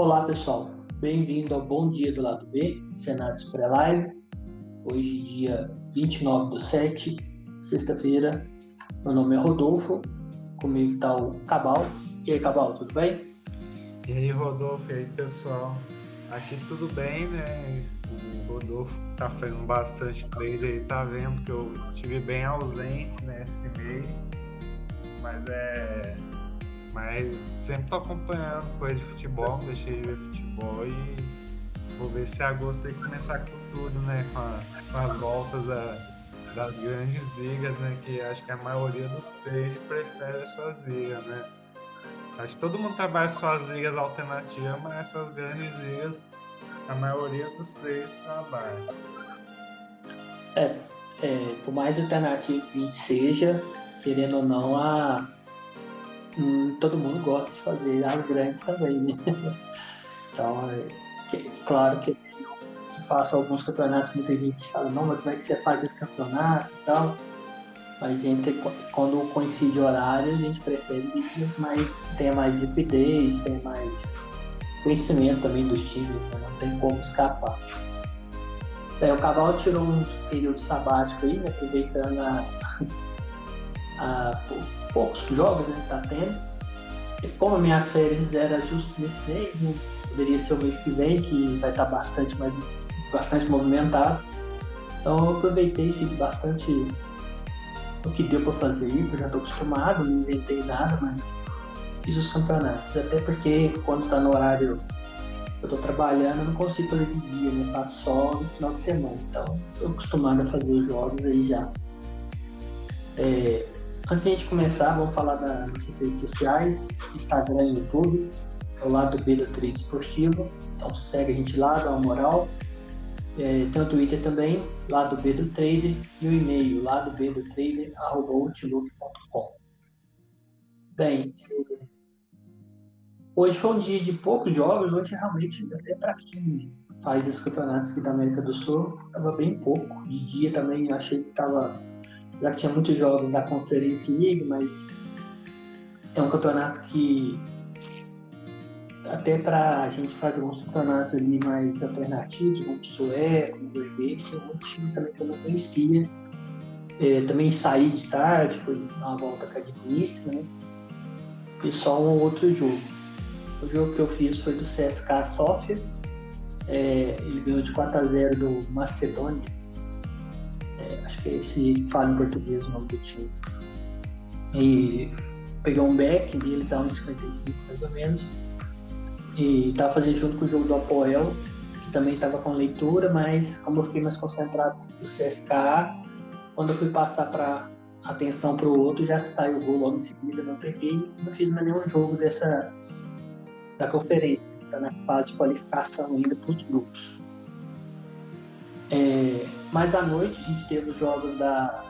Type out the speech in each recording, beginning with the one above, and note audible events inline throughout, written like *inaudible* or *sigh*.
Olá pessoal, bem-vindo ao Bom Dia do Lado B, Cenários Pré-Live. Hoje, dia 29 do 7, sexta-feira. Meu nome é Rodolfo, comigo está o Cabal. E aí, Cabal, tudo bem? E aí, Rodolfo, e aí, pessoal? Aqui tudo bem, né? O Rodolfo tá fazendo bastante trade aí, tá vendo que eu estive bem ausente nesse né, mês. Mas é. Mas sempre tô acompanhando coisa de futebol, não deixei de ver futebol e vou ver se agosto aí começar com tudo, né? Com, a, com as voltas da, das grandes ligas, né? Que acho que a maioria dos trade prefere essas ligas, né? Acho que todo mundo trabalha suas ligas alternativas, mas essas grandes ligas, a maioria dos três trabalha. É, é, por mais alternativo que seja, querendo ou não, a, hum, todo mundo gosta de fazer as grandes também, né? *laughs* Então, é, que, claro que eu faço alguns campeonatos, muita gente fala, não, mas como é que você faz esse campeonato e tal? Mas entre, quando coincide horário, a gente prefere vídeos mais tenha mais liquidez, tenha mais conhecimento também dos times, né? não tem como escapar. É, o Cavalo tirou um período sabático aí, né? aproveitando a, *laughs* a, poucos jogos né, que tá tendo. E como minhas férias eram justo nesse mês, né? poderia ser o mês que vem, que vai estar bastante, mais, bastante movimentado. Então eu aproveitei e fiz bastante o que deu para fazer, eu já estou acostumado, não inventei nada, mas fiz os campeonatos. Até porque quando está no horário eu estou trabalhando, eu não consigo fazer de dia, né? Faço só no final de semana. Então, estou acostumado a fazer os jogos aí já. É, antes de a gente começar, vamos falar das redes sociais, Instagram e YouTube, é o lado B do Trade Esportivo. Então segue a gente lá, dá uma moral. É, tem o Twitter também, lado B do Trader, e o e-mail, lado B do Trader, arroba outlook.com. Bem, hoje foi um dia de poucos jogos, hoje realmente, até para quem faz os campeonatos aqui da América do Sul, estava bem pouco. De dia também achei que estava, já que tinha muitos jogos da Conference League, mas é um campeonato que até para a gente fazer alguns campeonatos ali mais alternativos, como o Sué, como o Verbeek, um time também que eu não conhecia. É, também saí de tarde, foi uma volta academística, né? E só um outro jogo. O jogo que eu fiz foi do CSK Sofia. É, ele ganhou de 4 a 0 do Macedônia. Acho que é esse que fala em português o nome do time. E peguei um back dele, tá 1,55 mais ou menos e estava fazendo junto com o jogo do Apoel, que também estava com leitura, mas como eu fiquei mais concentrado do CSKA, quando eu fui passar para atenção para o outro, já saiu o gol logo em seguida, não peguei, não fiz nenhum jogo dessa da conferência, está na fase de qualificação ainda para os grupos. É, mais à noite a gente teve os jogos da,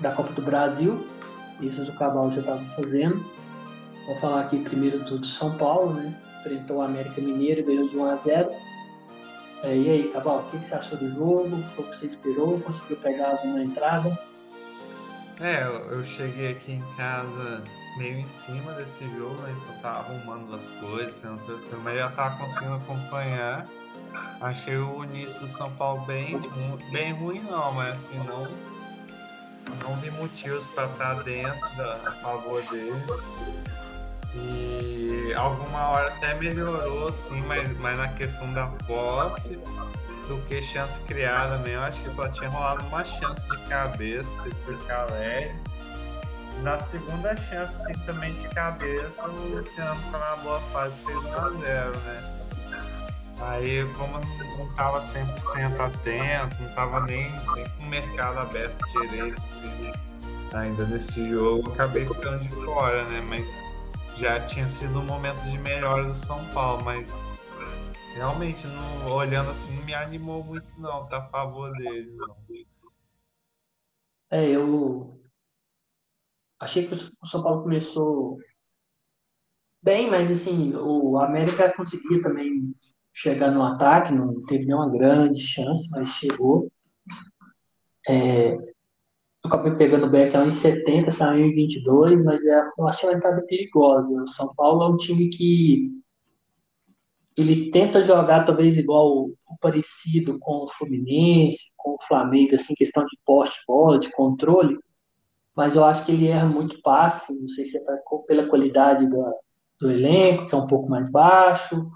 da Copa do Brasil, isso o Cabal já estava fazendo. Vou falar aqui primeiro do São Paulo, né? Enfrentou o América Mineiro ganhou de 1 a 0 é, E aí, Cabal, o que você achou do jogo? Foi o que você esperou? Conseguiu pegar alguma entrada? É, eu cheguei aqui em casa meio em cima desse jogo, né? Eu tava arrumando as coisas, mas já tava conseguindo acompanhar. Achei o início do São Paulo bem, bem ruim não, mas assim, não, não vi motivos para estar dentro da, a favor dele. E alguma hora até melhorou, sim, mas, mas na questão da posse do que chance criada mesmo, acho que só tinha rolado uma chance de cabeça, por Calé. Na segunda chance, também de cabeça, o Luciano tá na boa fase fez 1x0, né? Aí, como não tava 100% atento, não tava nem, nem com o mercado aberto direito, assim, ainda nesse jogo, acabei ficando de fora, né? Mas já tinha sido um momento de melhora do São Paulo, mas realmente, não, olhando assim, não me animou muito não, tá a favor dele. Não. É, eu achei que o São Paulo começou bem, mas assim, o América conseguia também chegar no ataque, não teve nenhuma grande chance, mas chegou. É, eu acabei pegando o Beck em 70, saiu em 22, mas é, eu achei uma entrada perigosa. O São Paulo é um time que ele tenta jogar talvez igual o parecido com o Fluminense, com o Flamengo, assim, questão de poste bola, de controle, mas eu acho que ele erra muito passe, não sei se é pela qualidade do, do elenco, que é um pouco mais baixo,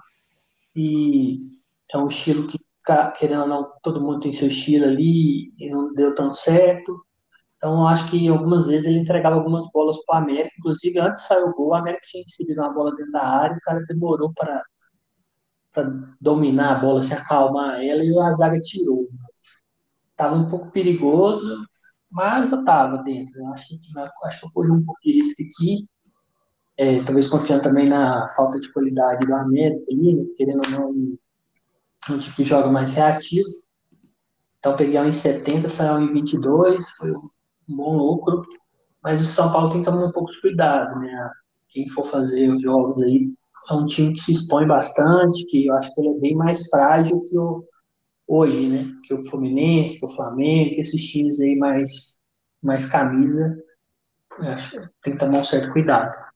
e é um estilo que, querendo ou não, todo mundo tem seu estilo ali, e não deu tão certo. Então, acho que algumas vezes ele entregava algumas bolas para o América, inclusive antes de sair o gol, o América tinha recebido uma bola dentro da área, o cara demorou para dominar a bola, se acalmar ela, e a zaga tirou. Estava um pouco perigoso, mas eu estava dentro. Eu acho que eu corri um pouco de risco aqui. É, talvez confiando também na falta de qualidade do América, querendo ou não, um tipo que joga mais reativo. Então peguei um em 70, saiu um em 22, foi um bom lucro. Mas o São Paulo tem que tomar um pouco de cuidado, né? Quem for fazer os jogos aí, é um time que se expõe bastante, que eu acho que ele é bem mais frágil que o hoje, né? Que o Fluminense, que o Flamengo, que esses times aí mais, mais camisa. Acho que tem que tomar um certo cuidado.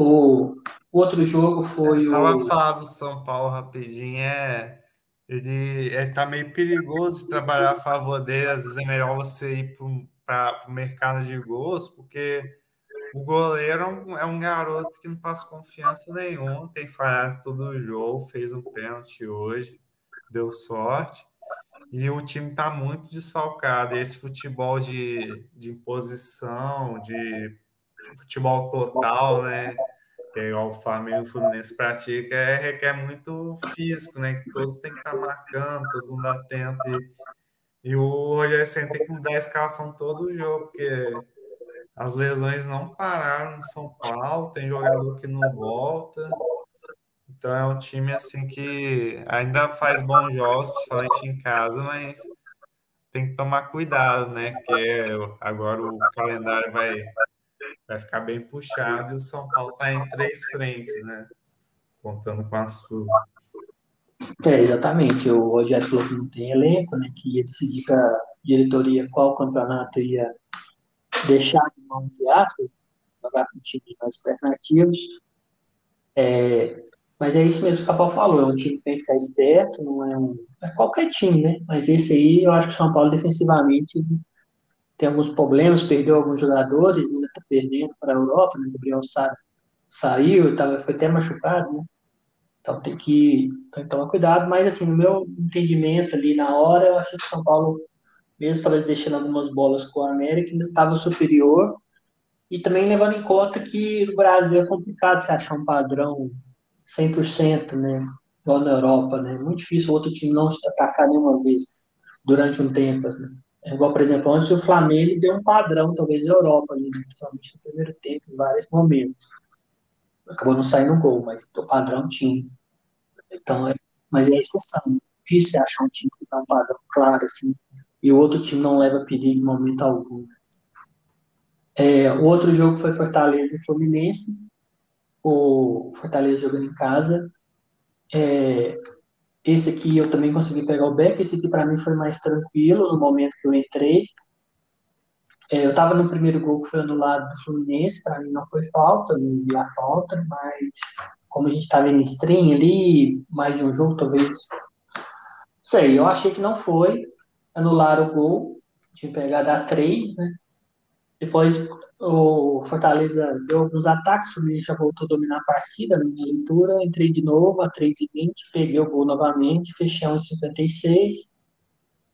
O, outro jogo foi. É, só o... falar do São Paulo rapidinho, é. Ele é, tá meio perigoso de trabalhar a favor dele. Às vezes é melhor você ir para o mercado de gols, porque o goleiro é um garoto que não passa confiança nenhuma, tem falhado todo o jogo, fez um pênalti hoje, deu sorte. E o time está muito desfalcado. esse futebol de, de imposição, de futebol total, né? É igual o Flamengo e o Fluminense pratica, é, requer muito físico, né? Que todos têm que estar tá marcando, todo mundo atento. E, e o Rogério Senna tem que mudar a escalação todo o jogo, porque as lesões não pararam no São Paulo, tem jogador que não volta. Então é um time assim que ainda faz bons jogos, principalmente em casa, mas tem que tomar cuidado, né? Porque agora o calendário vai, vai ficar bem puxado e o São Paulo está em três frentes, né? Contando com a sua. É, exatamente. O Rogério falou que não tem elenco, né? Que ia decidir com a diretoria qual campeonato ia deixar de mão de aspas, jogar com times mais alternativos. É, mas é isso mesmo que o Capão falou, é um time que tem que ficar esperto, não é um. É qualquer time, né? Mas esse aí, eu acho que o São Paulo defensivamente tem alguns problemas, perdeu alguns jogadores, ainda está perdendo para a Europa, né? Gabriel Sá saiu, tava, foi até machucado, né? Então tem que, tomar cuidado, mas assim, no meu entendimento ali na hora, eu acho que o São Paulo mesmo talvez deixando algumas bolas com a América, ainda estava superior. E também levando em conta que no Brasil é complicado você achar um padrão 100%, né? Igual na Europa, né? É muito difícil o outro time não te atacar nenhuma vez durante um tempo. Né? É igual, por exemplo, antes o Flamengo deu um padrão, talvez, na Europa, né? principalmente no primeiro tempo, em vários momentos. Acabou não saindo gol, mas o padrão tinha. Então, é, mas é exceção. É difícil achar um time que dá um padrão claro, assim, e o outro time não leva perigo em momento algum. É, o outro jogo foi Fortaleza e Fluminense. O Fortaleza jogando em casa. É, esse aqui eu também consegui pegar o back. Esse aqui para mim foi mais tranquilo no momento que eu entrei. É, eu estava no primeiro gol que foi anulado do Fluminense. Para mim não foi falta, não vi a falta, mas como a gente estava em stream ali, mais de um jogo, talvez. Sei, eu achei que não foi anularam o gol, tinha pegado a 3, né? Depois o Fortaleza deu alguns ataques, o Fluminense já voltou a dominar a partida na minha leitura, entrei de novo a 3 e 20, peguei o gol novamente, fechei a 56.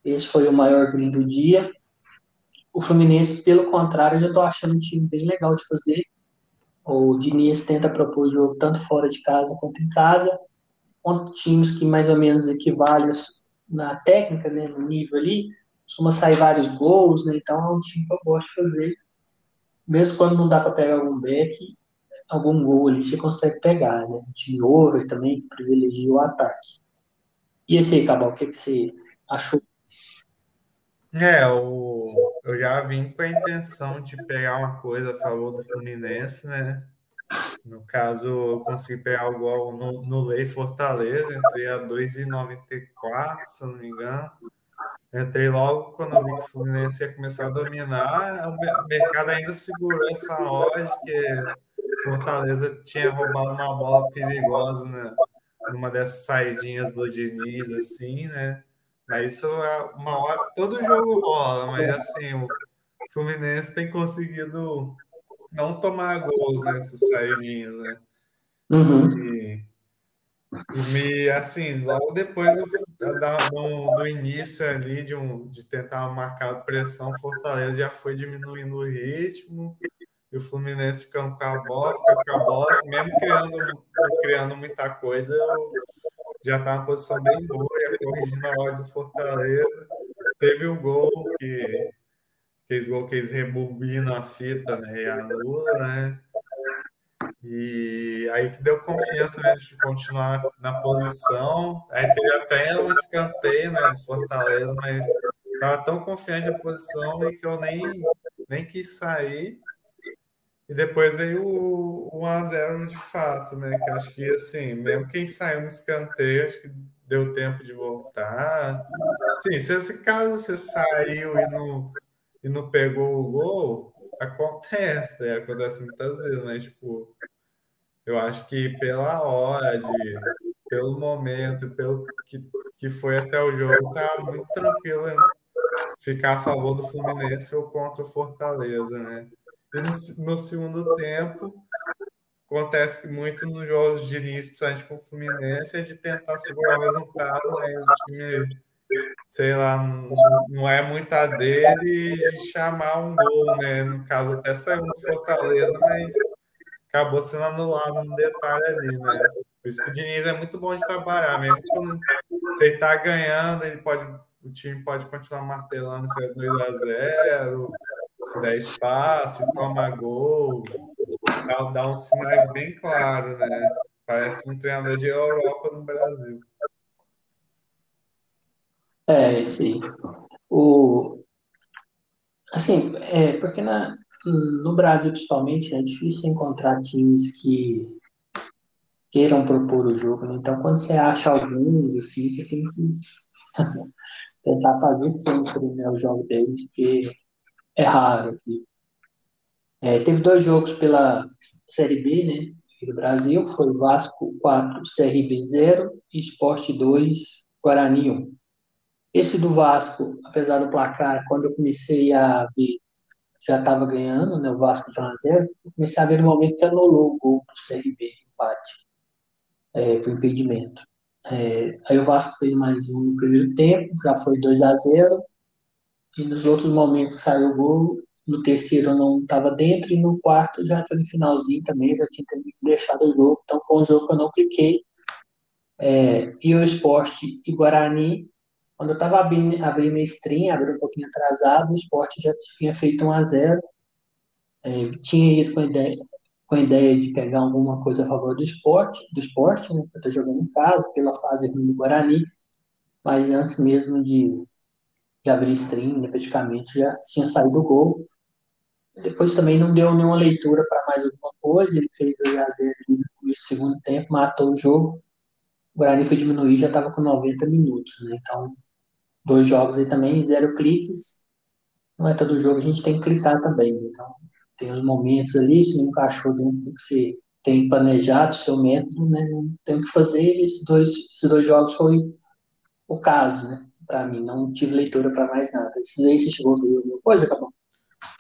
Esse foi o maior green do dia. O Fluminense, pelo contrário, eu já estou achando um time bem legal de fazer. O Diniz tenta propor jogo tanto fora de casa quanto em casa, com times que mais ou menos equivalem na técnica, né, no nível ali, costuma sair vários gols, né, então é um time que eu gosto de fazer. Mesmo quando não dá para pegar algum back, algum gol ali você consegue pegar, né? Time over também, que privilegia o ataque. E esse aí, Cabal, o que, que você achou? É, o, eu já vim com a intenção de pegar uma coisa a favor do Fluminense, né? No caso, eu consegui pegar o gol no, no Lei Fortaleza, entrei a 2,94, se eu não me engano. Entrei logo quando eu vi que o Fluminense ia começar a dominar. O mercado ainda segurou essa hora, que Fortaleza tinha roubado uma bola perigosa né, numa dessas saidinhas do Diniz, assim, né? Mas isso é uma hora, todo jogo rola, mas assim, o Fluminense tem conseguido não tomar gols nessas saidinhas, né? Uhum. E, e assim, logo depois do, do, do, início ali de, um, de tentar marcar pressão, Fortaleza já foi diminuindo o ritmo, e o Fluminense ficando com a bola, ficando com a bola, mesmo criando, criando muita coisa, já estava numa posição bem boa, ia corrigindo a hora do Fortaleza. Teve o gol que fez gol que eles rebobinam a fita né, e anula, né? E aí que deu confiança né, de continuar na posição. Aí teve até um escanteio né, do Fortaleza, mas estava tão confiante na posição que eu nem, nem quis sair. E depois veio o, o 1x0 de fato, né? Que acho que assim, mesmo quem saiu no escanteio, acho que deu tempo de voltar. Sim, se esse caso você saiu e não, e não pegou o gol, acontece, né? Acontece muitas vezes, mas tipo, eu acho que pela hora de pelo momento, pelo que, que foi até o jogo, tá muito tranquilo ficar a favor do Fluminense ou contra o Fortaleza, né? E no, no segundo tempo, acontece que muito nos jogos de início, principalmente com o Fluminense, é de tentar segurar o resultado, né? O time, sei lá, não é muita dele de chamar um gol, né? No caso, até saiu no Fortaleza, mas acabou sendo anulado um detalhe ali, né? Por isso que o Diniz é muito bom de trabalhar, mesmo quando você está ganhando, ele pode, o time pode continuar martelando que é 2 a 0 se der espaço, toma gol, dá, uns sinais bem claros, né? Parece um treinador de Europa no Brasil. É, sim. O, assim, é, porque na, no Brasil, principalmente, é difícil encontrar times que queiram propor o jogo, né? Então, quando você acha alguns, assim, você tem que *laughs* tentar fazer sempre né, o jogo deles, porque é raro. É, teve dois jogos pela Série B, né? Do Brasil, foi Vasco 4, CRB 0 e Sport 2, Guarani 1. Esse do Vasco, apesar do placar, quando eu comecei a ver, já estava ganhando, né? O Vasco de 1 a 0 eu comecei a ver no momento que anulou o gol do CRB, empate. É, foi impedimento. É, aí o Vasco fez mais um no primeiro tempo, já foi 2 a 0 e nos outros momentos saiu o gol, no terceiro não estava dentro, e no quarto já foi no finalzinho também, já tinha deixado o jogo, então foi um jogo que eu não cliquei. É, e o esporte e Guarani, quando eu estava abrindo, abrindo a stream, abrindo um pouquinho atrasado, o esporte já tinha feito 1 a 0 é, tinha ido com a ideia, com a ideia de pegar alguma coisa a favor do esporte, do esporte, né, eu estou jogando em casa, pela fase ruim do Guarani, mas antes mesmo de de abrir stream, né, praticamente já tinha saído o gol. Depois também não deu nenhuma leitura para mais alguma coisa, ele fez 2 a 0 no segundo tempo, matou o jogo. O Guarani foi diminuir, já estava com 90 minutos, né? Então, dois jogos aí também, zero cliques. Não é todo jogo, a gente tem que clicar também. Então, tem os momentos ali, se não dentro do que você tem planejado, seu método, né? Não tem o que fazer. Esses dois, esses dois jogos foi o caso, né? para mim, não tive leitura para mais nada. Isso aí você chegou a ver alguma coisa, acabou?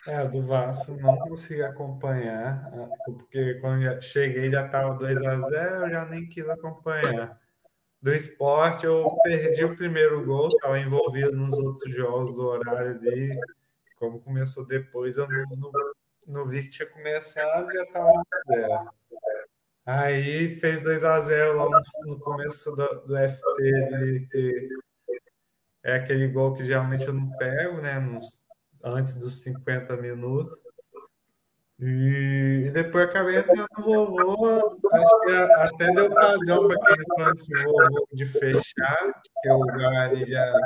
É, do Vasco não consegui acompanhar, porque quando cheguei já estava 2 a 0 já nem quis acompanhar. Do esporte, eu perdi o primeiro gol, estava envolvido nos outros jogos do horário ali. Como começou depois, eu não, não, não vi que tinha começado já estava 0. Aí fez 2 a 0 logo no começo do, do FT ali, que é aquele gol que geralmente eu não pego, né? Nos, antes dos 50 minutos. E, depois acabei entrando no vovô. Acho que até deu padrão para quem entrou nesse vovô de fechar, que o Guarani já,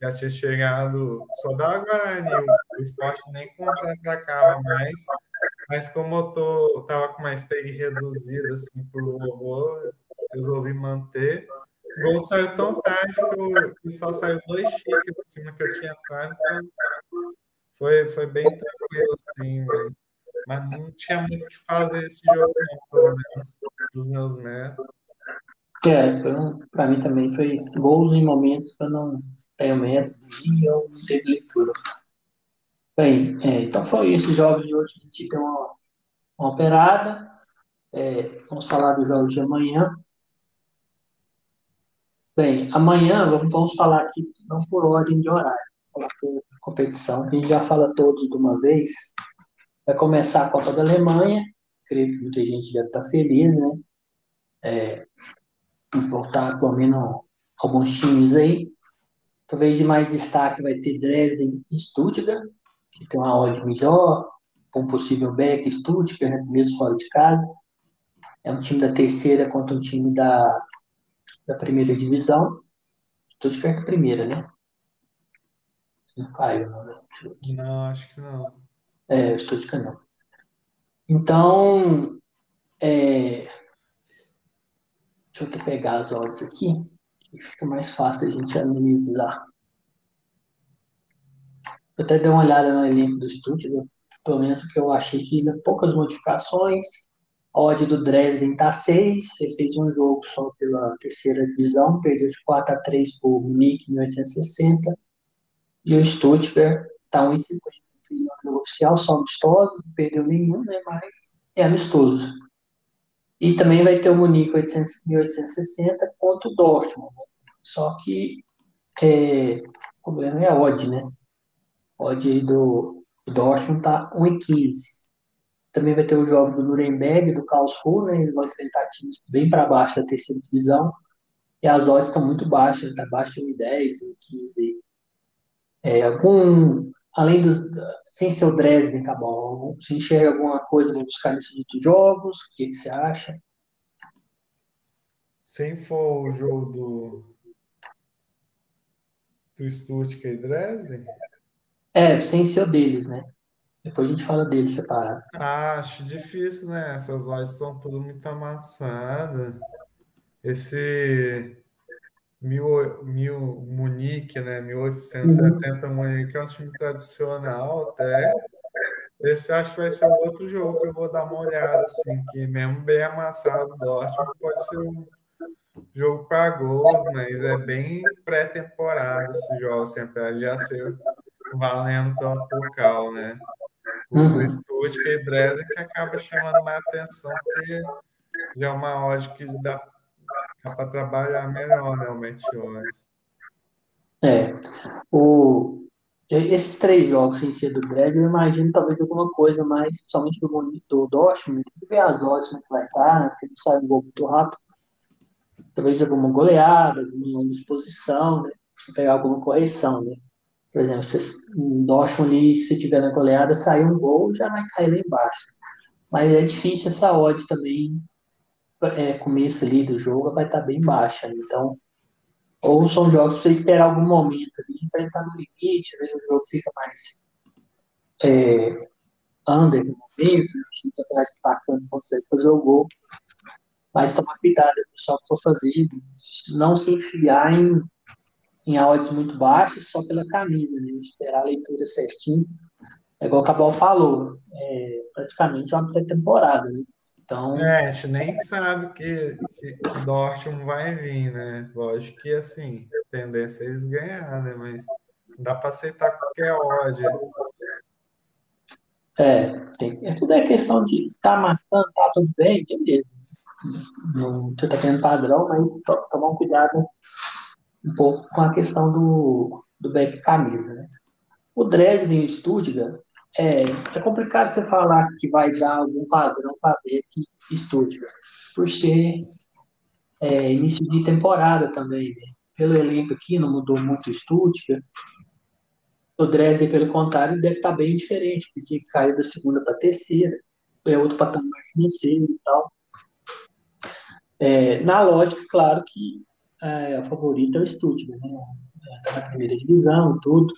já tinha chegado. Só dava Guarani, o, o esporte nem contra-atacava mais. Mas como eu tô, tava com uma stake reduzida assim, pro vovô, resolvi manter. O gol saiu tão tarde que, só saiu dois chiques em cima que eu tinha entrado. Então foi, foi bem tranquilo, assim, véio. Mas não tinha muito o que fazer esse jogo, não, pelo menos, dos meus métodos. É, foi um, mim também foi gols em momentos que eu não tenho medo e eu não teve leitura. Bem, é, então foi esses jogos de hoje, a gente deu uma, uma operada. É, vamos falar dos jogos de amanhã. Bem, amanhã vamos, vamos falar aqui, não por ordem de horário, vamos falar por competição, a gente já fala todos de uma vez. Vai começar a Copa da Alemanha, creio que muita gente deve estar feliz, né? É, voltar pelo menos alguns times aí. Talvez de mais destaque vai ter Dresden e Stuttgart, que tem uma odd melhor, com possível back Stuttgart, né, mesmo fora de casa. É um time da terceira contra um time da, da primeira divisão. Stuttgart é primeira, né? Não caiu, não, né? Não, acho que não. É, Stuttgart não. Então, é, deixa eu pegar as odds aqui, que fica mais fácil a gente analisar. Eu até dei uma olhada no elenco do Stuttgart, pelo menos que eu achei que poucas modificações. A odd do Dresden está 6, ele fez um jogo só pela terceira divisão, perdeu de 4 a 3 por Munique em 1860. E o Stuttgart está 1,50 fez oficial, só amistoso, não perdeu nenhum, né, mas é amistoso. E também vai ter o Munique 1860 contra o Dortmund. Só que é, o problema é a odd, né? A odd aí do, do Dortmund tá 1,15. Também vai ter o jogo do Nuremberg, do Karlsruhe, né? Eles vão enfrentar times bem para baixo da terceira divisão. E as odds estão muito baixas, tá abaixo de 1,10, 1,15. É, algum, além dos, sem ser o Dresden, tá bom? Você enxerga alguma coisa para buscar nesses jogos? O que, que você acha? Sem for o jogo do, do Stuttgart e Dresden? É, sem ser o deles, né? Depois a gente fala deles separado. Ah, acho difícil, né? Essas lojas estão tudo muito amassadas. Esse mil, mil Munique, né? 1860 uhum. Munique é um time tradicional até. Esse acho que vai ser outro jogo que eu vou dar uma olhada, assim, que mesmo bem amassado do Dortmund pode ser um jogo para gols, mas é bem pré-temporada esse jogo, sempre assim, já ser valendo pela Pokal, né? O uhum. Stuttgart e Dresden que acaba chamando mais atenção, porque já é uma odd que dá Dá para trabalhar melhor, né, o. É. O, esses três jogos sem ser do Brad, eu imagino talvez alguma coisa mais, principalmente do, do Dortmund, tem que ver as odds né, que vai estar, se ele sai um gol muito rápido. Talvez alguma goleada, alguma disposição, né? Se pegar alguma correção, né? Por exemplo, se o Dortmund ali, se tiver na goleada, sair um gol, já vai cair lá embaixo. Mas é difícil essa odd também é, começo ali do jogo vai estar bem baixa. Então, ou são jogos para você esperar algum momento ali para entrar no limite, às vezes o jogo fica mais é, under no momento, time está mais destacando, consegue fazer o gol. Mas tomar cuidado, o pessoal que for fazer, não se enfiar em, em odds muito baixas só pela camisa, né? esperar a leitura certinho. É igual o Cabal falou, é praticamente uma pré-temporada, né? Então... É, a gente nem sabe que, que, que Dortmund vai vir, né? Lógico que, assim, a tendência é eles ganhar, né? Mas dá para aceitar qualquer ódio. É, tem, é tudo é questão de tá marcando, tá tudo bem, beleza. Não, você tá tendo padrão, mas to, tomar um cuidado um pouco com a questão do, do back camisa, né? O Dresden e o Stuttgart, é, é complicado você falar que vai dar algum padrão para ver que estude, por ser é, início de temporada também. Né? Pelo elenco aqui, não mudou muito o Stuttgart. O Dresden, pelo contrário, deve estar bem diferente, porque caiu da segunda para a terceira, é outro patamar financeiro e tal. É, na lógica, claro que é, a favorita é o Stuttgart, né? Está na primeira divisão tudo.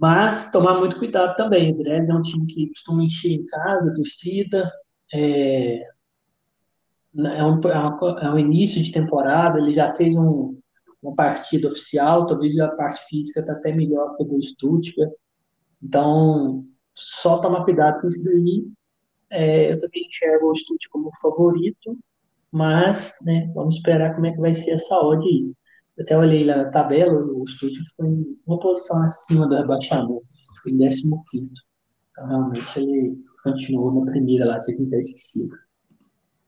Mas tomar muito cuidado também. O Dresden é um time que costuma encher em casa, torcida. É, é, um, é um início de temporada, ele já fez um, uma partida oficial, talvez a parte física está até melhor que o do Stuttgart. Então, só tomar cuidado com isso daí. É, eu também enxergo o Stuttgart como favorito, mas, né, vamos esperar como é que vai ser essa odd aí. Até olhei lá na tabela, o Stuttgart foi em uma posição acima do rebaixamento, em 15 Então, realmente, ele continuou na primeira lá, ter esquecido.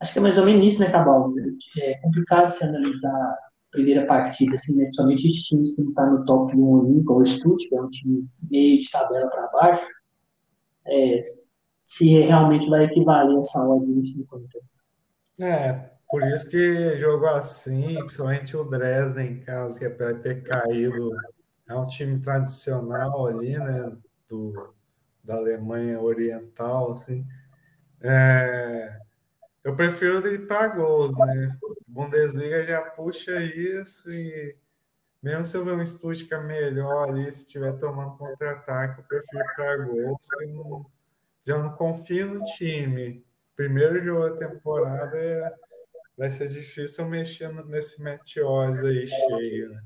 Acho que é mais ou menos isso, né, Cabal? É complicado se analisar a primeira partida, assim, né? Principalmente os times que não estão tá no top 1 ali, igual o Stuttgart, que é um time meio de tabela para baixo. É, se realmente vai equivaler essa odd em 50. É, por isso que jogo assim, principalmente o Dresden em casa, que apesar de ter caído, é um time tradicional ali, né, do, da Alemanha Oriental, assim. É, eu prefiro ir para gols, né? Bundesliga já puxa isso e mesmo se eu ver um Stuttgart melhor ali, se estiver tomando contra-ataque, eu prefiro para gols. Não, já não confio no time. Primeiro jogo da temporada é, vai ser difícil mexer nesse Meteors aí cheio, né?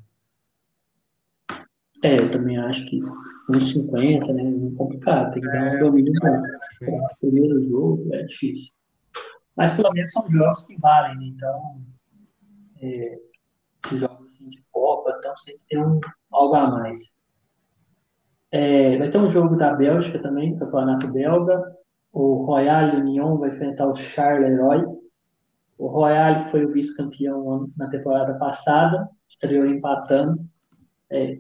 É, eu também acho que uns 50, né? É complicado, tem que dar um é, domínio bom. Primeiro jogo é difícil. Mas pelo menos são jogos que valem, né? Então, é, jogos assim, de Copa, então sempre tem um, algo a mais. É, vai ter um jogo da Bélgica também, campeonato belga. O Royal Union vai enfrentar o Charleroi. O Royal foi o vice-campeão na temporada passada, estreou empatando. É,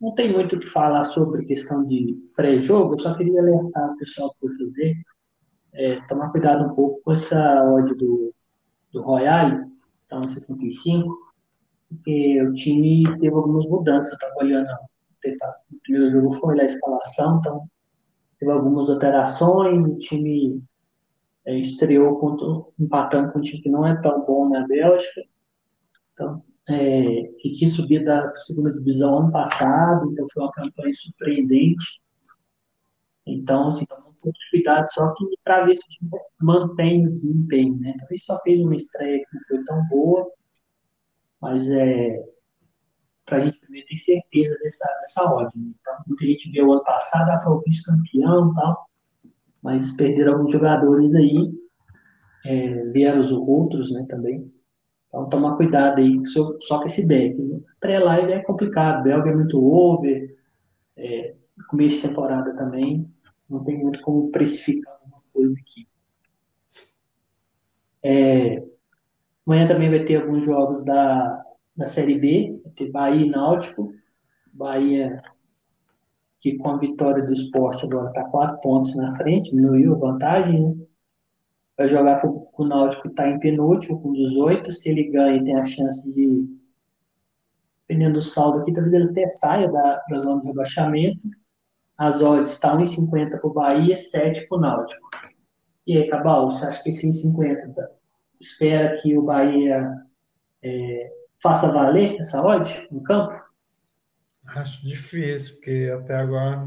não tem muito o que falar sobre questão de pré-jogo, só queria alertar o pessoal que for fazer, é, tomar cuidado um pouco com essa odd do, do Royal, então 65, porque o time teve algumas mudanças, eu estava olhando. O primeiro jogo foi a escalação, então teve algumas alterações, o time é, estreou contra, empatando com um time que não é tão bom na Bélgica, então, é, que tinha subido da segunda divisão ano passado, então foi uma campanha surpreendente. Então, assim, toma um pouco de cuidado, só que para ver se o time mantém o desempenho, né? Talvez só fez uma estreia que não foi tão boa, mas é, para a gente primeiro ter certeza dessa, dessa ordem. Então, muita gente vê o ano passado, ah, foi o vice-campeão e tal, mas perderam alguns jogadores aí, é, vieram os outros, né, também. Então, tomar cuidado aí só, com esse back. Né? Pré-live é complicado, Belga é muito over, é, começo de temporada também, não tem muito como precificar alguma coisa aqui. É, amanhã também vai ter alguns jogos da, da Série B, vai ter Bahia e Náutico. Bahia, que com a vitória do esporte agora está quatro pontos na frente, diminuiu a vantagem, né? Vai jogar com, com o Náutico, está em penúltimo, com 18. Se ele ganha, tem a chance de, dependendo do saldo aqui, talvez ele até saia da, da zona de rebaixamento. As odds estão em 50 para o Bahia, 7 para o Náutico. E aí, Cabal, você acha que esse 50 tá? espera que o Bahia é, faça valer essa odd no campo? Acho difícil, porque até agora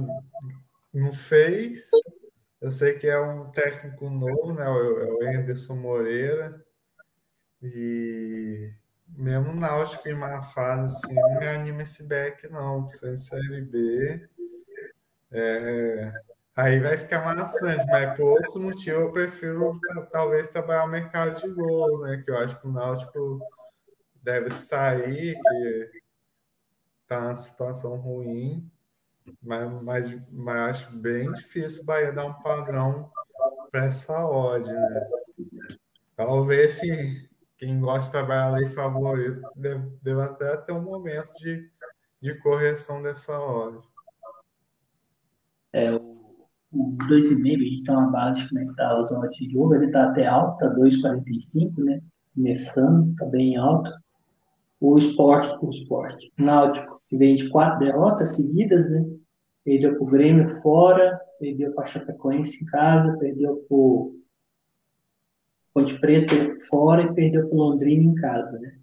não fez. Eu sei que é um técnico novo, né? É o Anderson Moreira. E mesmo o Náutico em uma fase assim, não me anima esse back, não. Precisa em Série B. É, aí vai ficar maçante, mas por outros motivos eu prefiro talvez trabalhar o mercado de gols, né? Que eu acho que o Náutico deve sair, que está numa situação ruim, mas, mas, mas acho bem difícil o Bahia dar um padrão para essa odd, né? Talvez sim, quem gosta de trabalhar lei favorito deve, deve até ter um momento de, de correção dessa odd. É, o, o 2,5, a gente tem uma base como é que está os odds de jogo, ele está até alto, está 2,45, né? Começando, está bem alto o esporte, o esporte náutico, que vem de quatro derrotas seguidas, né? Perdeu para o Grêmio fora, perdeu para a Chapecoense em casa, perdeu para o Ponte Preta fora e perdeu para o Londrina em casa, né?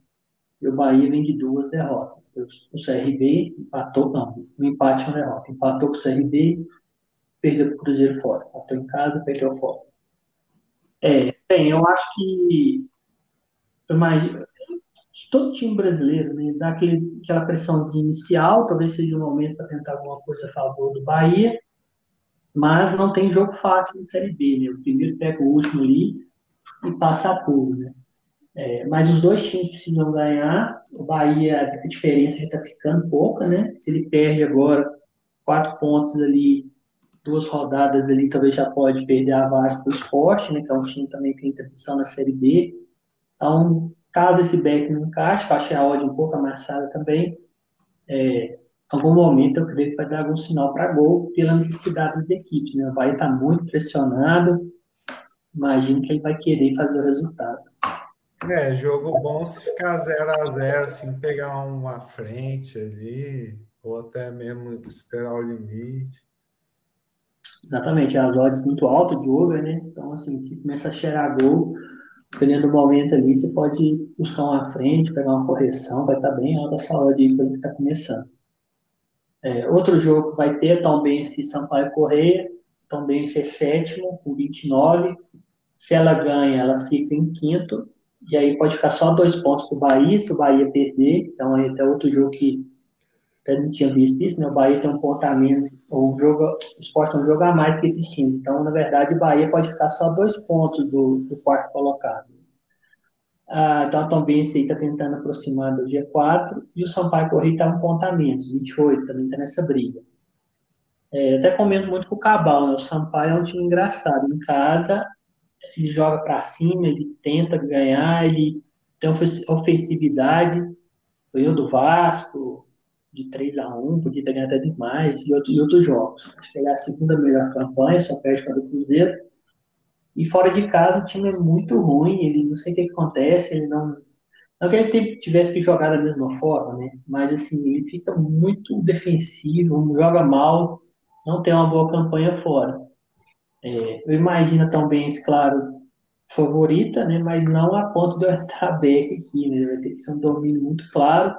E o Bahia vem de duas derrotas. O CRB empatou, não, o empate é uma derrota. Empatou com o CRB, perdeu para o Cruzeiro fora. Empatou em casa, perdeu fora. É, bem, eu acho que. Eu imagino, todo time brasileiro, né, dá aquele, aquela pressãozinha inicial, talvez seja o momento para tentar alguma coisa a favor do Bahia, mas não tem jogo fácil na Série B, né? O primeiro pega o último ali e passa a pulo, né? É, mas os dois times precisam ganhar. O Bahia, a diferença já está ficando pouca, né? Se ele perde agora quatro pontos ali, duas rodadas ali, talvez já pode perder a vaga para o esporte, né? Que é um time também que tem tradição na Série B. Então, caso esse back não encaixe, que eu achei a odd um pouco amassada também, é, algum momento eu creio que vai dar algum sinal para gol pela necessidade das equipes. Né? O Bahia está muito pressionado, imagino que ele vai querer fazer o resultado. É, jogo bom se ficar 0 a 0 assim, pegar uma frente ali, ou até mesmo esperar o limite. Exatamente, as odds muito altas de over, né? Então, assim, se começa a cheirar gol, dependendo do momento ali, você pode buscar uma frente, pegar uma correção, vai estar bem alta essa odd aí que está começando. É, outro jogo que vai ter também esse Sampaio Correia, também é sétimo, com 29. Se ela ganha, ela fica em quinto, e aí pode ficar só dois pontos do Bahia, se o Bahia perder. Então, aí até outro jogo que até não tinha visto isso, né? O Bahia tem um ponto a menos, ou joga, o esporte não joga mais que esses times. Então, na verdade, o Bahia pode ficar só dois pontos do, do quarto colocado. Ah, então, esse aí está tentando aproximar do dia 4, e o Sampaio Correia está um ponto a menos, 28, também está nessa briga. É, eu até comento muito com o Cabal, né? O Sampaio é um time engraçado. Em casa, ele joga para cima, ele tenta ganhar, ele tem ofensividade. Ganhou do Vasco, de 3 a 1 podia ter ganhado até demais, e, outro, e outros jogos. Acho que é a segunda melhor campanha, só perde para o Cruzeiro. E fora de casa, o time é muito ruim, ele não sei o que, acontece, ele não. Não que ele tivesse que jogar da mesma forma, né? Mas assim, ele fica muito defensivo, joga mal, não tem uma boa campanha fora. É, eu imagino também, claro, favorita, né? Mas não a ponto de eu *laughs* aqui, né? Vai ter que ser um domínio muito claro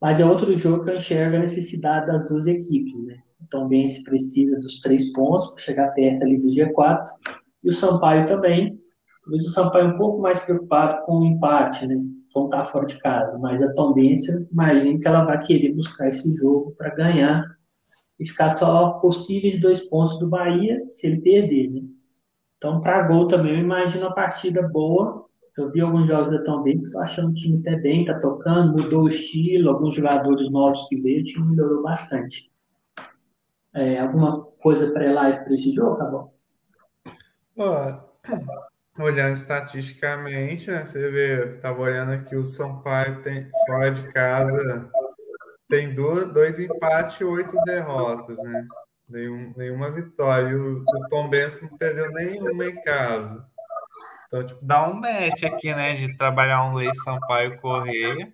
mas é outro jogo que eu enxergo a necessidade das duas equipes, né? Então, bem se precisa dos três pontos para chegar perto ali do G4. E o Sampaio também. Talvez o Sampaio um pouco mais preocupado com o empate, né? Vão estar fora de casa. Mas a Tombense, imagino que ela vai querer buscar esse jogo para ganhar e ficar só possíveis dois pontos do Bahia se ele perder, né? Então, para gol também, eu imagino a partida boa eu vi alguns jogos da Tão bem, estou achando o time até bem, tá tocando, mudou o estilo, alguns jogadores novos que veio, o time melhorou bastante. É, alguma coisa pré-live para esse jogo, bom? *clears throat* olhando estatisticamente, né, você vê, estava olhando aqui, o Sampaio tem, fora de casa tem dois, dois empates e oito derrotas, né? Nenhum, nenhuma vitória. E o, o Tom Benson não perdeu nenhuma em casa. Então, tipo, dá um match aqui, né? De trabalhar um Lei Sampaio Correia.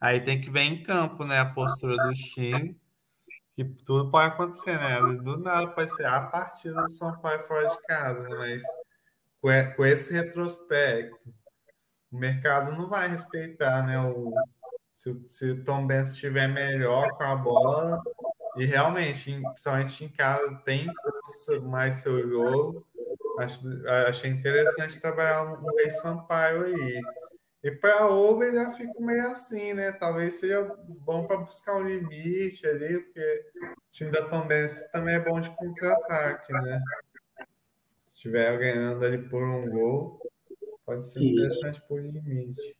Aí tem que ver em campo, né? A postura do time. Que tudo pode acontecer, né? Do nada pode ser a partida do Sampaio fora de casa, né? Mas com esse retrospecto, o mercado não vai respeitar, né? O, se, se o Tom Benz estiver melhor com a bola, e realmente, principalmente em casa, tem mais seu jogo Acho, achei interessante trabalhar no Rei Sampaio aí. E para Over já fico meio assim, né? Talvez seja bom para buscar um limite ali, porque o time da Tombense também é bom de contra-ataque, né? Se estiver ganhando ali por um gol, pode ser interessante por limite.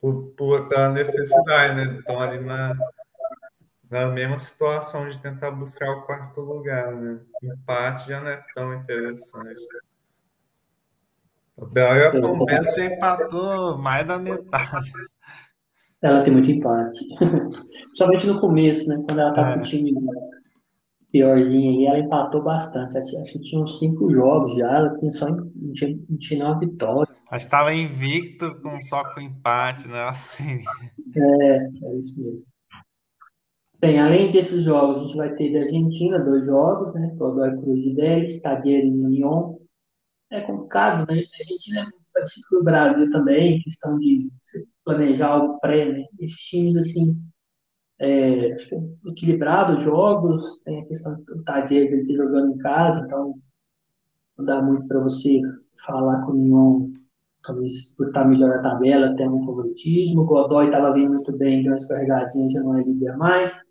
Por, por, pela necessidade, né? Estão ali na, na mesma situação de tentar buscar o quarto lugar, né? Empate já não é tão interessante. O Belton Messi empatou mais da metade. *laughs* Ela tem muito empate. *laughs* Principalmente no começo, né? Quando ela tá é. com o time piorzinho aí, ela empatou bastante. Acho que tinha uns cinco jogos já, ela tinha só não tinha, não tinha uma vitória. Acho que estava invicto com, só com empate, né? Assim. É, é isso mesmo. Bem, além desses jogos, a gente vai ter da Argentina dois jogos, né? Godoy Cruz e Vélez, Tadieres e União. É complicado, né? A Argentina é parecido com o Brasil também, questão de planejar algo pré, né? Esses times, assim, é, acho que é equilibrado os jogos, tem a questão do Tadieres, ele tá jogando em casa, então não dá muito para você falar com nenhum, talvez por estar melhor na tabela, ter um favoritismo. O Godoy estava vindo muito bem, deu uma escorregadinha, já não é líder mais.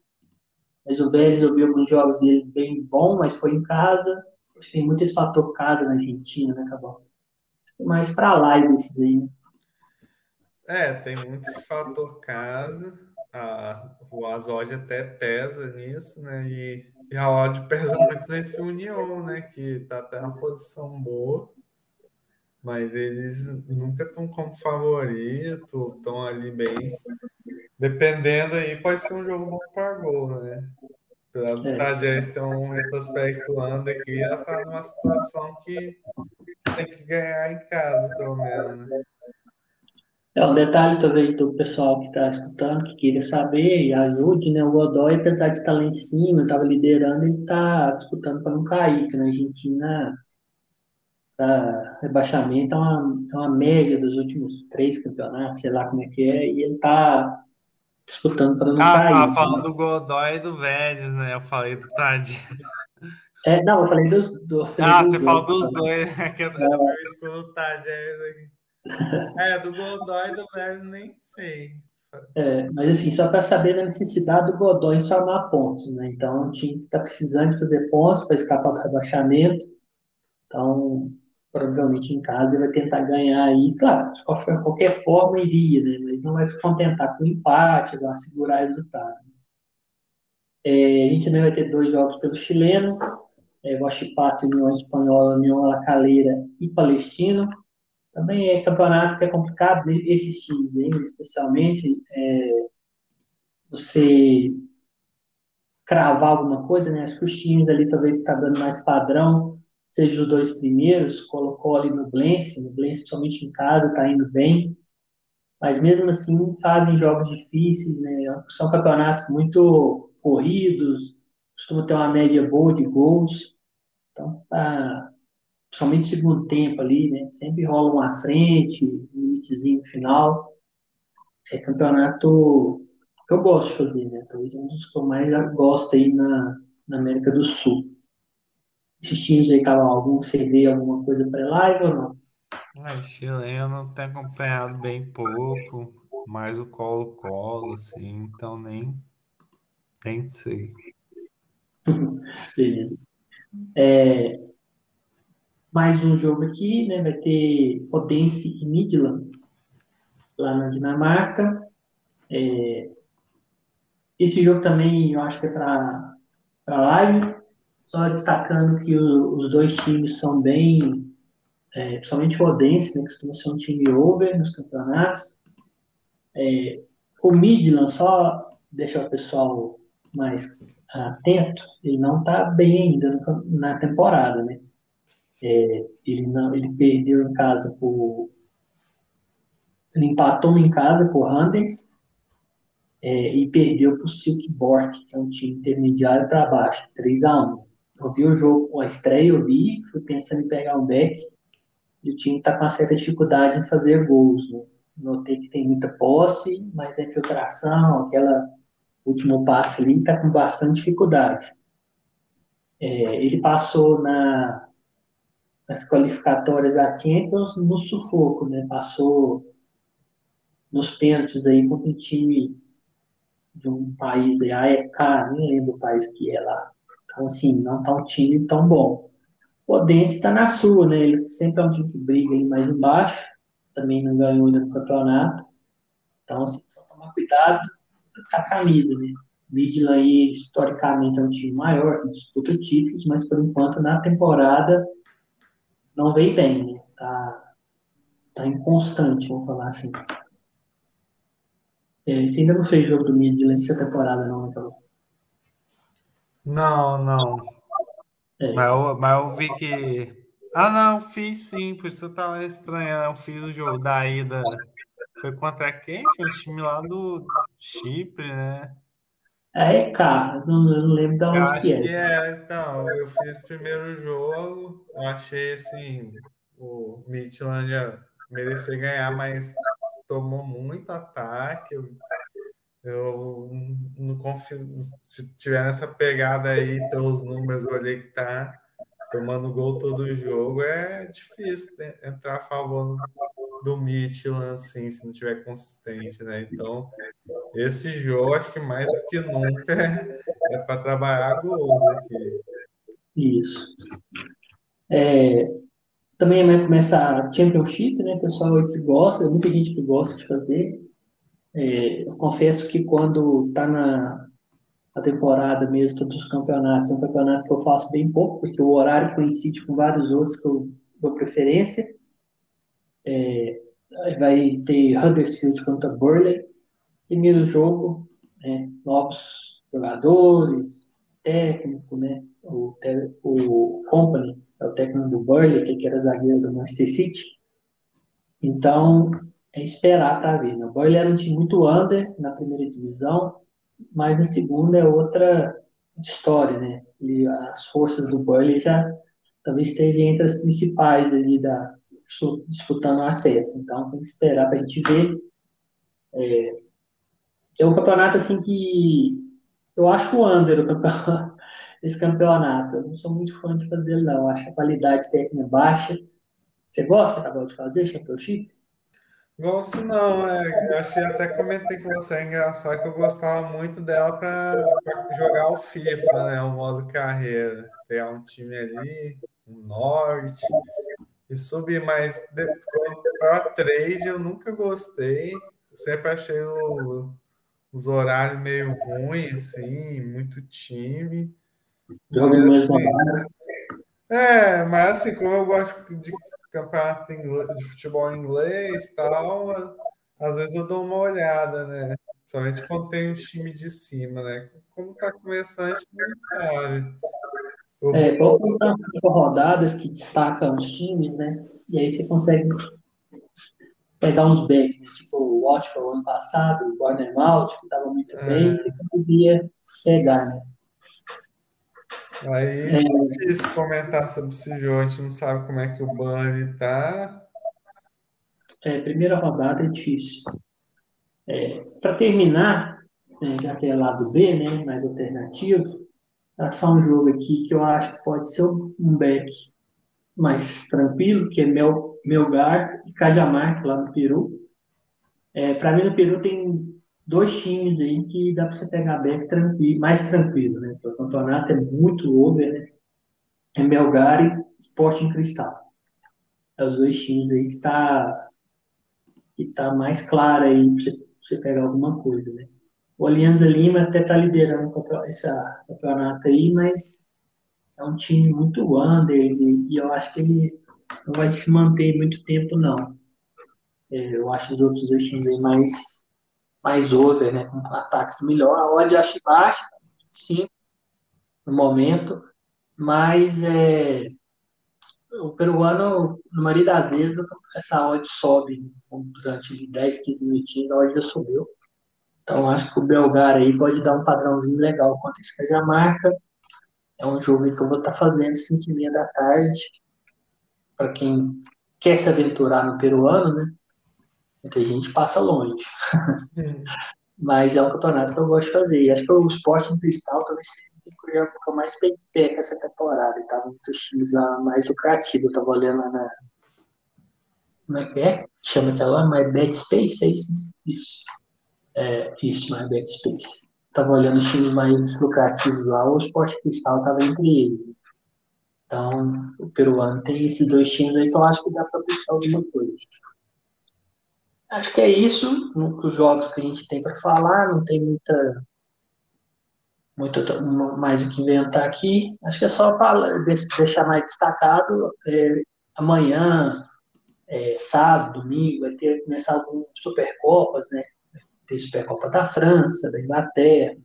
Mas o Vélez, eu vi alguns jogos dele bem bom, mas foi em casa. Acho que tem muito esse fator casa na Argentina, né, Cabal? Mais para lá desses aí, né? É, tem muito esse fator casa. A, o Azod até pesa nisso, né? E, e a Odd pesa muito nesse União, né? Que tá até uma posição boa. Mas eles nunca estão como favorito, estão ali bem. Dependendo aí, pode ser um jogo bom para gol, né? Pela é. Tadjers ter um retrospecto under aqui, ela tá numa situação que tem que ganhar em casa, pelo menos, né? É um detalhe talvez do pessoal que está escutando, que queria saber e ajude, né? O Godoy, apesar de estar lá em cima, estava liderando, ele está disputando para não cair, porque na Argentina tá, rebaixamento é uma, é uma média dos últimos três campeonatos, sei lá como é que é, e ele está disputando para não ah, cair. Ah, falando né? do Godoy e do Vélez, né? Eu falei do Tadinho. É, não, eu falei dos, do, *laughs* Ah, você falou dos dois, né? Que eu, é. escuto o Tadinho aqui. *laughs* É, do Godoy e do Vélez nem sei. É, mas assim, só para saber da necessidade do Godoy somar pontos, né? Então, o time está precisando de fazer pontos para escapar do rebaixamento. Então, provavelmente em casa ele vai tentar ganhar aí. Claro, de qualquer forma iria, né? Mas não vai se contentar com empate, vai segurar o resultado. É, a gente também vai ter dois jogos pelo chileno, é, Guachipato, União Espanhola, União La Calera e Palestino. Também é campeonato que é complicado, né? esses times aí, especialmente, é, você cravar alguma coisa, né? Acho que os times ali talvez está dando mais padrão, seja os dois primeiros, colocou ali no Blense, no Blense somente em casa está indo bem, mas mesmo assim fazem jogos difíceis, né? São campeonatos muito corridos, costuma ter uma média boa de gols, então tá somente segundo tempo ali, né? Sempre rola uma frente, um limitezinho final. É campeonato que eu gosto de fazer, né? Talvez um dos que eu mais gosto aí na, na América do Sul. Esses times aí estavam algum, vê alguma coisa pré-live ou não? É, chileno tem acompanhado bem pouco, mais o colo-colo, assim, então nem, nem sei. *laughs* Beleza. É, mais um jogo aqui, né? Vai ter Odense e Midland, lá na Dinamarca. É, esse jogo também eu acho que é para live. Só destacando que o, os dois times são bem, é, principalmente o Odense, né, que costuma ser um time over nos campeonatos. É, o Midland, só deixa o pessoal mais atento, ele não está bem ainda na temporada, né? É, ele não, ele perdeu em casa por, ele empatou em casa por Randers é, e perdeu para o Silkeborg, que é um time intermediário para baixo, 3 a 1 Eu vi o jogo, a estreia eu vi, fui pensando em pegar um back, e o time está com uma certa dificuldade em fazer gols. Né? Notei que tem muita posse, mas a infiltração, aquela último passe ali, está com bastante dificuldade. É, ele passou na, nas qualificatórias da Champions no sufoco, né? Passou nos pênaltis aí contra um time de um país aí, AEK, nem lembro o país que é lá. Então, assim, não tá um time tão bom. O Odense está na sua, né? Ele sempre é um time que briga aí mais embaixo, também não ganhou ainda no campeonato. Então, assim, só tomar cuidado com a camisa, né? Midland aí, historicamente, é um time maior, que disputa títulos, mas por enquanto, na temporada, não veio bem, né? Tá, tá inconstante, vamos falar assim. É, ainda não fez jogo do Midland essa temporada, não, então? Não, não. É. Mas, eu, mas eu vi que. Ah, não, fiz sim, por isso eu tava estranhando. Eu fiz o jogo da ida. Foi contra quem? Foi um time lá do Chipre, né? É, cara, não, não lembro de onde eu que é. que é. Então, eu fiz o primeiro jogo, achei assim, o Midland merecer ganhar, mas tomou muito ataque. Eu, eu não confio. Se tiver nessa pegada aí, pelos números, eu olhei que tá tomando gol todo jogo, é difícil entrar a favor do Midland, assim, se não tiver consistente, né? Então, esse jogo, acho que mais do que nunca, *laughs* é para trabalhar gols aqui. Isso. É, também vai começar a Championship, né? Pessoal que gosta, muita gente que gosta de fazer. É, eu confesso que quando tá na a temporada mesmo, todos os campeonatos, é um campeonato que eu faço bem pouco, porque o horário coincide com vários outros que eu dou preferência. É, vai ter Huddersfield contra Burley. Primeiro jogo, né, novos jogadores, técnico, né, o, o Company, é o técnico do Burley, que era zagueiro do Manchester City. Então, é esperar para ver. Né? O Burley era um time muito under na primeira divisão, mas na segunda é outra história, né? E as forças do Burley já talvez estejam entre as principais ali da disputando o acesso. Então tem que esperar para a gente ver. É, é um campeonato assim que eu acho under o campeonato, *laughs* esse campeonato. Eu não sou muito fã de fazer não. Acho a qualidade técnica baixa. Você gosta, acabou de fazer Championship? Gosto não, é, eu achei até comentei com você, é engraçado que eu gostava muito dela para jogar o FIFA, né? O modo carreira. Pegar um time ali, um norte, e subir, mas para trade eu nunca gostei. Sempre achei o, os horários meio ruins, assim, muito time. Mas, assim, é, mas assim, como eu gosto de campeonato de futebol inglês tal, às vezes eu dou uma olhada, né? Principalmente quando tem um time de cima, né? Como tá começando, a gente não sabe. Eu é, vou contar cinco rodadas que destacam os times, né? E aí você consegue pegar uns backs, né? tipo o Watford ano passado, o Bournemouth, que estava muito é. bem, você conseguia pegar, né? Aí é, é difícil comentar sobre esse jogo, a gente não sabe como é que o Burnley tá. É, primeira rodada é difícil. É, Para terminar, né, já que é lado B, né, mais alternativo, só um jogo aqui que eu acho que pode ser um back mais tranquilo, que é Mel, Melgar e Cajamar, lá no Peru. É, Para mim, no Peru tem dois times aí que dá para você pegar back tranquilo, mais tranquilo, né? O campeonato é muito over, né? É Melgar e Sporting Cristal. É os dois times aí que tá, que tá mais claro aí para você, você, pegar alguma coisa, né? O Alianza Lima até tá liderando esse campeonato aí, mas é um time muito under e, e eu acho que ele não vai se manter muito tempo, não. É, eu acho os outros dois times aí mais mais over, né, com ataques melhor. A odd acho baixa, sim, no momento, mas é, o peruano, na maioria das vezes, essa odd sobe durante 10, 15 minutinhos, a odd já subiu. Então, acho que o Belgar aí pode dar um padrãozinho legal contra esse Cajamarca. É um jogo que eu vou estar fazendo 5 e meia da tarde. Para quem quer se aventurar no peruano, né? Muita gente passa longe. *laughs* Mas é um campeonato que eu gosto de fazer. E acho que o esporte em cristal talvez seja o que eu mais peguei essa temporada. E tava muitos times lá mais lucrativos. Eu tava olhando lá na. Como é que é? Chama aquela My Bet Space, é isso? Isso. É, isso, My Bet Space. Tava olhando os times mais lucrativos lá, o esporte cristal tava entre eles. Então, o peruano tem esses dois times aí que eu acho que dá para buscar alguma coisa. Acho que é isso nos jogos que a gente tem para falar, não tem muita, muita mais o que inventar aqui. Acho que é só falar, deixar mais destacado. É, amanhã, é, sábado, domingo, vai ter começar algumas Supercopas, né? Tem Supercopa da França, da Inglaterra.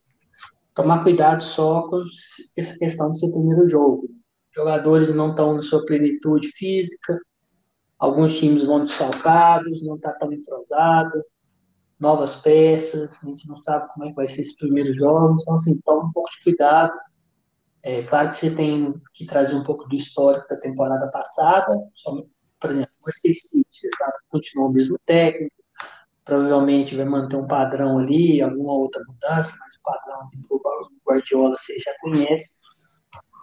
Tomar cuidado só com essa questão de ser primeiro jogo. Jogadores não estão na sua plenitude física, Alguns times vão desfalcados, não está tão entrosado, novas peças, a gente não sabe como é que vai ser esses primeiros jogos, então assim, toma um pouco de cuidado. É claro que você tem que trazer um pouco do histórico da temporada passada, por exemplo, o City, você sabe que continua o mesmo técnico, provavelmente vai manter um padrão ali, alguma outra mudança, mas o padrão assim, o Guardiola você já conhece,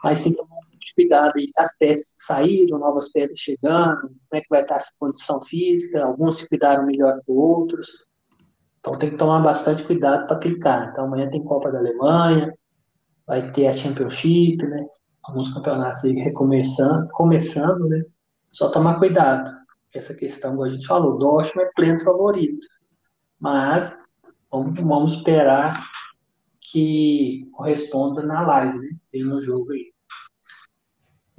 mas tem que tomar de cuidado aí, as peças saíram, novas peças chegando, como é que vai estar essa condição física, alguns se cuidaram melhor que outros. Então tem que tomar bastante cuidado para clicar. Então amanhã tem Copa da Alemanha, vai ter a Championship, né? Alguns campeonatos aí recomeçando, começando, né? Só tomar cuidado. Essa questão, como a gente falou, o é pleno favorito. Mas vamos, vamos esperar que corresponda na live, né? No jogo aí.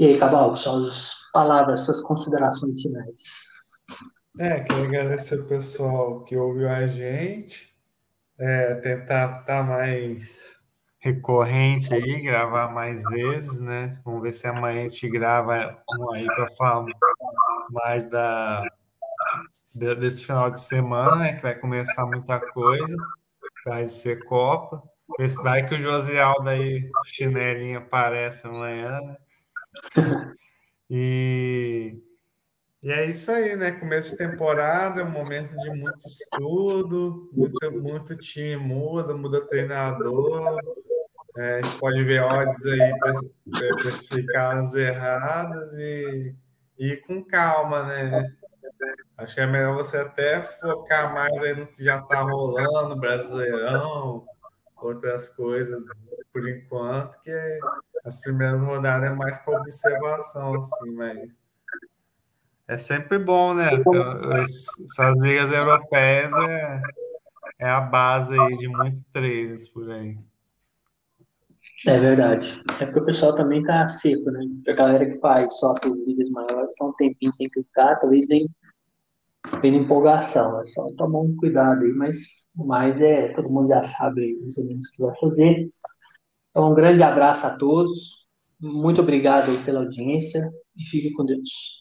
E aí, Cabal, suas palavras, suas considerações finais. É, quero agradecer o pessoal que ouviu a gente. É, tentar estar mais recorrente aí, gravar mais vezes, né? Vamos ver se amanhã a gente grava um aí para falar mais da, desse final de semana, né? Que vai começar muita coisa, vai ser Copa. Vai que o Josialdo aí, chinelinho, aparece amanhã, né? *laughs* E, e é isso aí, né? Começo de temporada, um momento de muito estudo, muito, muito time muda, muda treinador. É, a gente pode ver odds aí precificadas erradas e, e com calma, né? Acho que é melhor você até focar mais aí no que já está rolando, Brasileirão, outras coisas por enquanto, que as primeiras rodadas é mais para observação, assim, mas é sempre bom, né? Essas ligas europeias é, é a base aí de muitos treinos por aí. É verdade. É porque o pessoal também tá seco, né? A galera que faz só essas ligas maiores tá um tempinho sem clicar, talvez nem vem empolgação. É só tomar um cuidado aí, mas o mais é todo mundo já sabe mais ou menos o que vai fazer. Então, um grande abraço a todos. Muito obrigado pela audiência e fique com Deus.